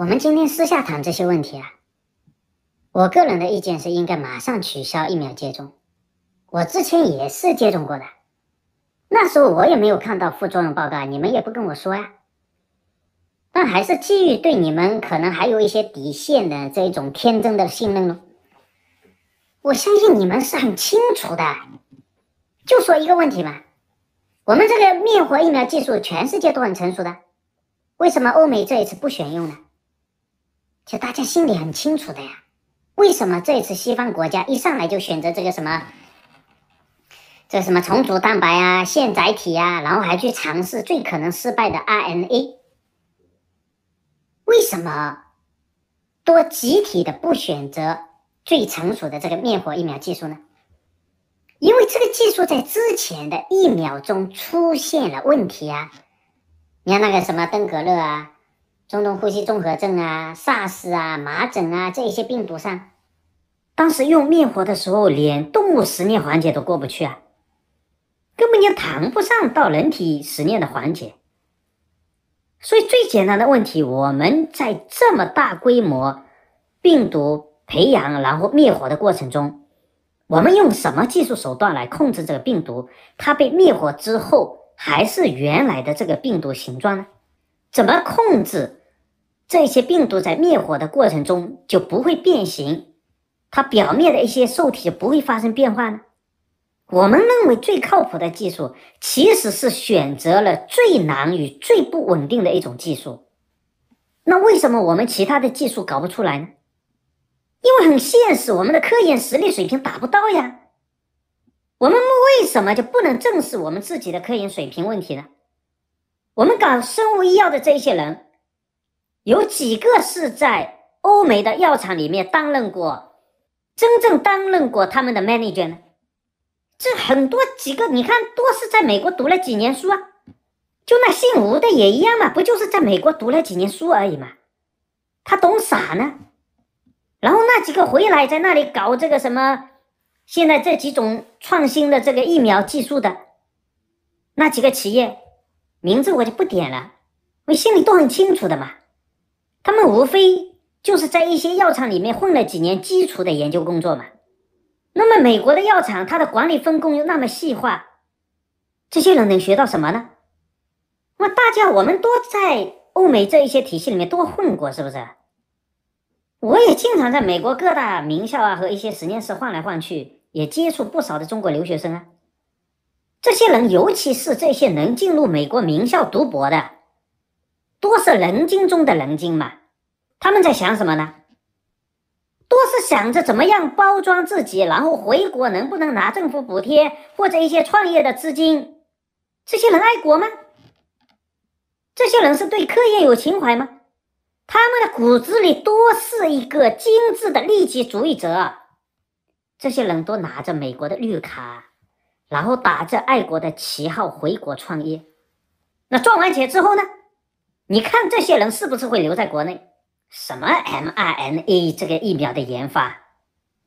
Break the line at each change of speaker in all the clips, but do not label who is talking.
我们今天私下谈这些问题啊。我个人的意见是应该马上取消疫苗接种。我之前也是接种过的，那时候我也没有看到副作用报告，你们也不跟我说呀。但还是基于对你们可能还有一些底线的这一种天真的信任呢。我相信你们是很清楚的。就说一个问题嘛，我们这个灭活疫苗技术全世界都很成熟的，为什么欧美这一次不选用呢？就大家心里很清楚的呀。为什么这次西方国家一上来就选择这个什么，这什么重组蛋白啊、线载体啊，然后还去尝试最可能失败的 RNA？为什么多集体的不选择最成熟的这个灭活疫苗技术呢？因为这个技术在之前的疫苗中出现了问题啊！你看那个什么登革热啊。中东呼吸综合症啊、SARS 啊、麻疹啊这一些病毒上，当时用灭活的时候，连动物实验环节都过不去啊，根本就谈不上到人体实验的环节。所以最简单的问题，我们在这么大规模病毒培养然后灭活的过程中，我们用什么技术手段来控制这个病毒？它被灭活之后还是原来的这个病毒形状呢？怎么控制？这些病毒在灭活的过程中就不会变形，它表面的一些受体就不会发生变化呢？我们认为最靠谱的技术其实是选择了最难与最不稳定的一种技术。那为什么我们其他的技术搞不出来呢？因为很现实，我们的科研实力水平达不到呀。我们为什么就不能正视我们自己的科研水平问题呢？我们搞生物医药的这些人。有几个是在欧美的药厂里面担任过，真正担任过他们的 manager 呢？这很多几个，你看都是在美国读了几年书啊。就那姓吴的也一样嘛，不就是在美国读了几年书而已嘛？他懂啥呢？然后那几个回来在那里搞这个什么，现在这几种创新的这个疫苗技术的那几个企业名字我就不点了，我心里都很清楚的嘛。他们无非就是在一些药厂里面混了几年基础的研究工作嘛。那么美国的药厂，它的管理分工又那么细化，这些人能学到什么呢？那大家我们都在欧美这一些体系里面多混过，是不是？我也经常在美国各大名校啊和一些实验室晃来晃去，也接触不少的中国留学生啊。这些人，尤其是这些能进入美国名校读博的。多是人精中的人精嘛，他们在想什么呢？多是想着怎么样包装自己，然后回国能不能拿政府补贴或者一些创业的资金？这些人爱国吗？这些人是对科研有情怀吗？他们的骨子里多是一个精致的利己主义者。这些人都拿着美国的绿卡，然后打着爱国的旗号回国创业。那赚完钱之后呢？你看这些人是不是会留在国内？什么 mRNA 这个疫苗的研发，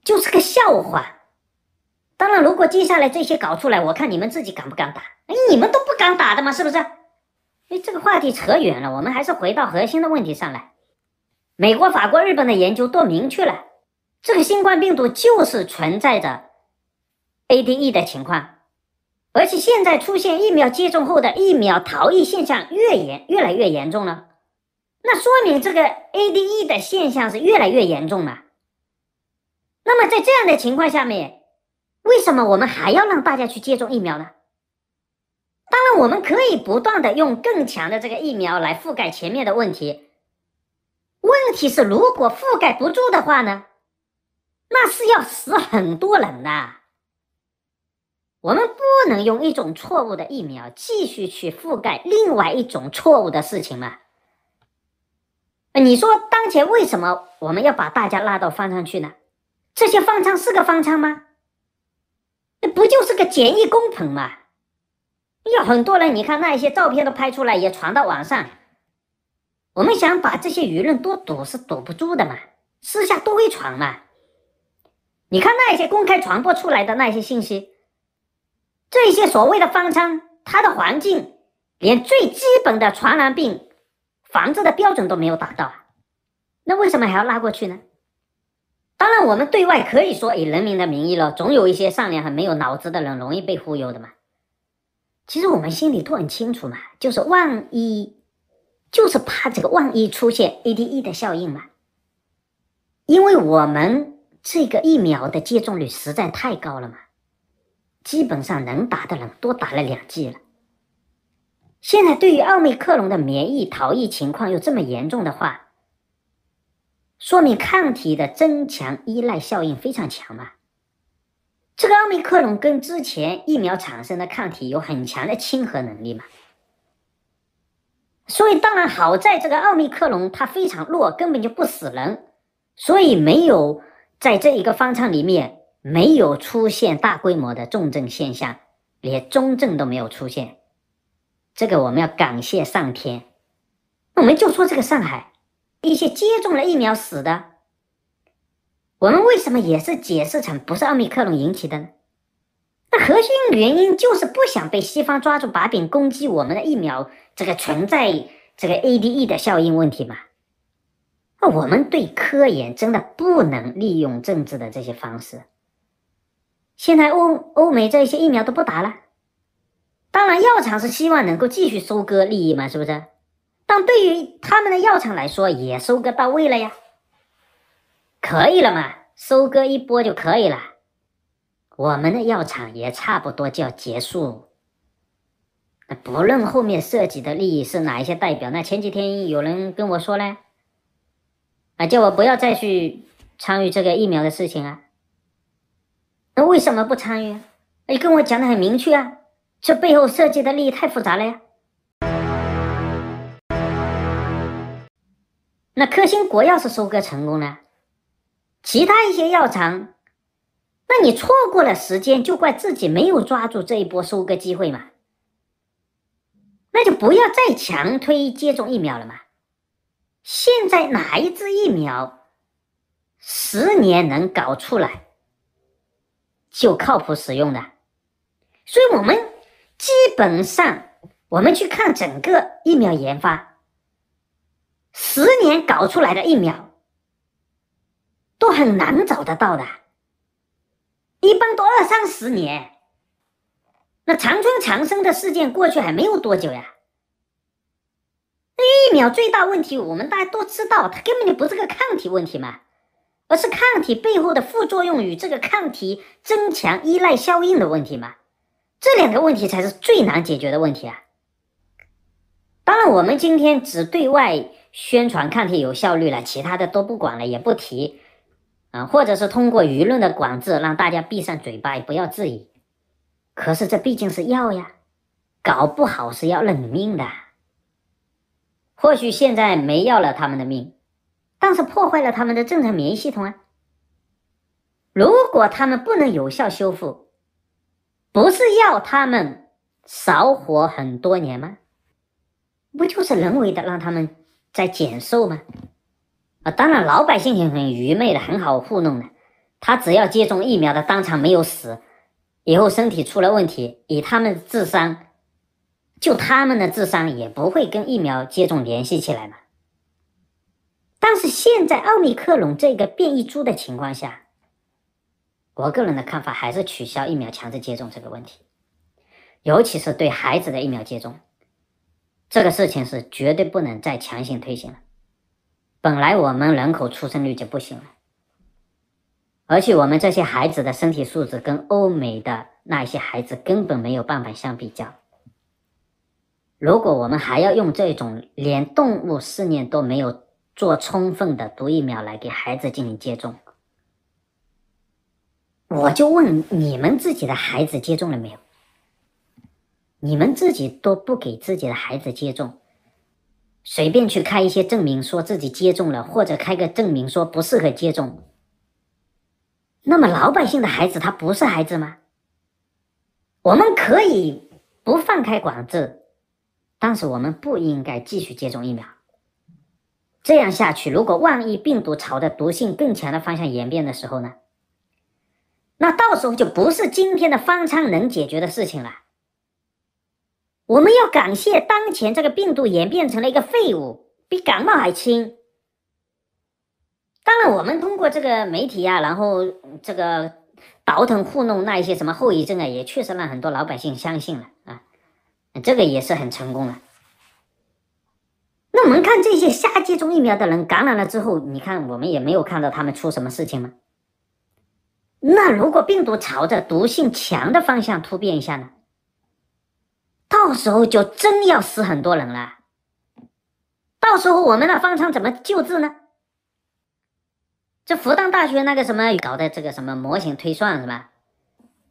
就是个笑话。当然，如果接下来这些搞出来，我看你们自己敢不敢打？哎，你们都不敢打的吗？是不是？哎，这个话题扯远了，我们还是回到核心的问题上来。美国、法国、日本的研究都明确了，这个新冠病毒就是存在着 ADE 的情况。而且现在出现疫苗接种后的疫苗逃逸现象越严越来越严重了，那说明这个 ADE 的现象是越来越严重了。那么在这样的情况下面，为什么我们还要让大家去接种疫苗呢？当然，我们可以不断的用更强的这个疫苗来覆盖前面的问题。问题是，如果覆盖不住的话呢？那是要死很多人的。我们不能用一种错误的疫苗继续去覆盖另外一种错误的事情吗？你说当前为什么我们要把大家拉到方舱去呢？这些方舱是个方舱吗？那不就是个简易工棚吗？有很多人，你看那一些照片都拍出来，也传到网上。我们想把这些舆论多堵是堵不住的嘛，私下都会传嘛。你看那些公开传播出来的那些信息。这些所谓的方舱，它的环境连最基本的传染病防治的标准都没有达到啊！那为什么还要拉过去呢？当然，我们对外可以说以人民的名义了，总有一些善良和没有脑子的人容易被忽悠的嘛。其实我们心里都很清楚嘛，就是万一，就是怕这个万一出现 ADE 的效应嘛。因为我们这个疫苗的接种率实在太高了嘛，基本上能打的人都打了两剂了。现在对于奥密克戎的免疫逃逸情况又这么严重的话，说明抗体的增强依赖效应非常强嘛。这个奥密克戎跟之前疫苗产生的抗体有很强的亲和能力嘛，所以当然好在这个奥密克戎它非常弱，根本就不死人，所以没有在这一个方舱里面没有出现大规模的重症现象，连中症都没有出现，这个我们要感谢上天。那我们就说这个上海一些接种了疫苗死的。我们为什么也是解释成不是奥密克戎引起的呢？那核心原因就是不想被西方抓住把柄攻击我们的疫苗，这个存在这个 ADE 的效应问题嘛？那我们对科研真的不能利用政治的这些方式。现在欧欧美这些疫苗都不打了，当然药厂是希望能够继续收割利益嘛，是不是？但对于他们的药厂来说，也收割到位了呀。可以了嘛，收割一波就可以了。我们的药厂也差不多就要结束。那不论后面涉及的利益是哪一些代表，那前几天有人跟我说呢，啊，叫我不要再去参与这个疫苗的事情啊。那为什么不参与？你跟我讲的很明确啊，这背后涉及的利益太复杂了呀。那科兴国药是收割成功了。其他一些药厂，那你错过了时间，就怪自己没有抓住这一波收割机会嘛？那就不要再强推接种疫苗了嘛。现在哪一支疫苗十年能搞出来就靠谱使用的？所以我们基本上，我们去看整个疫苗研发，十年搞出来的疫苗。都很难找得到的，一般都二三十年。那长春长生的事件过去还没有多久呀。那疫苗最大问题，我们大家都知道，它根本就不是个抗体问题嘛，而是抗体背后的副作用与这个抗体增强依赖效应的问题嘛。这两个问题才是最难解决的问题啊。当然，我们今天只对外宣传抗体有效率了，其他的都不管了，也不提。啊，或者是通过舆论的管制，让大家闭上嘴巴，也不要质疑。可是这毕竟是药呀，搞不好是要人命的。或许现在没要了他们的命，但是破坏了他们的正常免疫系统啊。如果他们不能有效修复，不是要他们少活很多年吗？不就是人为的让他们在减寿吗？啊，当然，老百姓也很愚昧的，很好糊弄的。他只要接种疫苗的当场没有死，以后身体出了问题，以他们的智商，就他们的智商也不会跟疫苗接种联系起来嘛。但是现在奥密克戎这个变异株的情况下，我个人的看法还是取消疫苗强制接种这个问题，尤其是对孩子的疫苗接种，这个事情是绝对不能再强行推行了。本来我们人口出生率就不行了，而且我们这些孩子的身体素质跟欧美的那些孩子根本没有办法相比较。如果我们还要用这种连动物试验都没有做充分的毒疫苗来给孩子进行接种，我就问你们自己的孩子接种了没有？你们自己都不给自己的孩子接种。随便去开一些证明，说自己接种了，或者开个证明说不适合接种。那么老百姓的孩子他不是孩子吗？我们可以不放开管制，但是我们不应该继续接种疫苗。这样下去，如果万一病毒朝着毒性更强的方向演变的时候呢？那到时候就不是今天的方舱能解决的事情了。我们要感谢当前这个病毒演变成了一个废物，比感冒还轻。当然，我们通过这个媒体啊，然后这个倒腾糊弄那一些什么后遗症啊，也确实让很多老百姓相信了啊，这个也是很成功了。那我们看这些瞎接种疫苗的人感染了之后，你看我们也没有看到他们出什么事情吗？那如果病毒朝着毒性强的方向突变一下呢？到时候就真要死很多人了。到时候我们的方舱怎么救治呢？这复旦大学那个什么搞的这个什么模型推算是吧？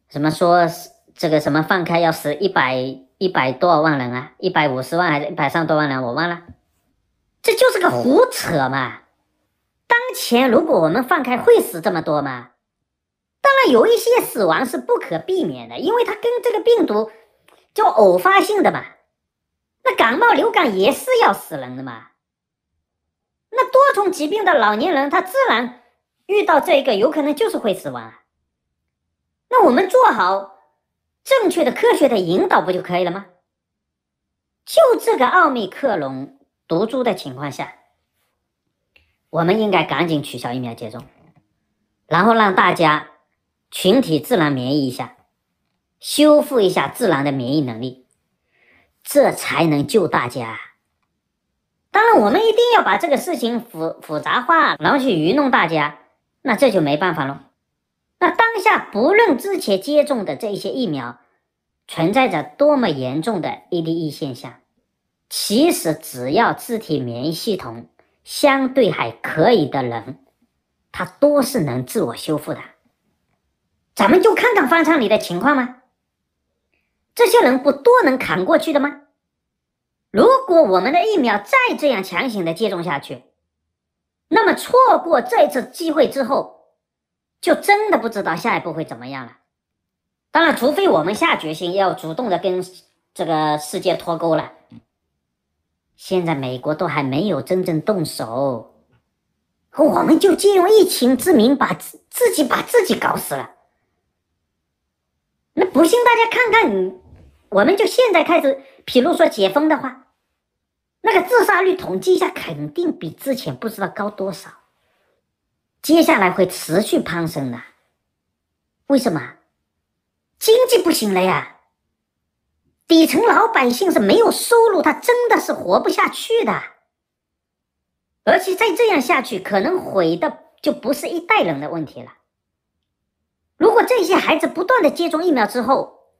什么说这个什么放开要死一百一百多少万人啊？一百五十万还是一百三多万人？我忘了。这就是个胡扯嘛！当前如果我们放开，会死这么多吗？当然有一些死亡是不可避免的，因为它跟这个病毒叫偶发性的嘛。那感冒、流感也是要死人的嘛。那多重疾病的老年人，他自然。遇到这一个有可能就是会死亡，那我们做好正确的科学的引导不就可以了吗？就这个奥密克戎毒株的情况下，我们应该赶紧取消疫苗接种，然后让大家群体自然免疫一下，修复一下自然的免疫能力，这才能救大家。当然，我们一定要把这个事情复复杂化，然后去愚弄大家。那这就没办法了。那当下不论之前接种的这些疫苗存在着多么严重的 ADE 现象，其实只要自体免疫系统相对还可以的人，他都是能自我修复的。咱们就看看方舱里的情况吗？这些人不都能扛过去的吗？如果我们的疫苗再这样强行的接种下去，那么错过这次机会之后，就真的不知道下一步会怎么样了。当然，除非我们下决心要主动的跟这个世界脱钩了。现在美国都还没有真正动手，我们就借用疫情之名把自自己把自己搞死了。那不信大家看看，我们就现在开始，譬如说解封的话。那个自杀率统计一下，肯定比之前不知道高多少。接下来会持续攀升的。为什么？经济不行了呀，底层老百姓是没有收入，他真的是活不下去的。而且再这样下去，可能毁的就不是一代人的问题了。如果这些孩子不断的接种疫苗之后，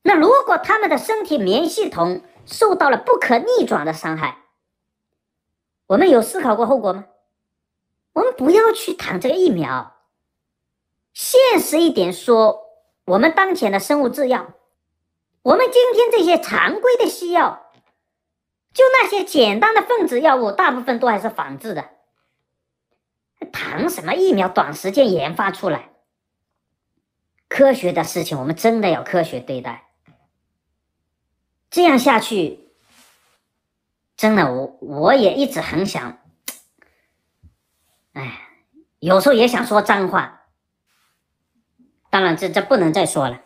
那如果他们的身体免疫系统，受到了不可逆转的伤害，我们有思考过后果吗？我们不要去谈这个疫苗，现实一点说，我们当前的生物制药，我们今天这些常规的西药，就那些简单的分子药物，大部分都还是仿制的，谈什么疫苗短时间研发出来？科学的事情，我们真的要科学对待。这样下去，真的，我我也一直很想，哎，有时候也想说脏话，当然这这不能再说了。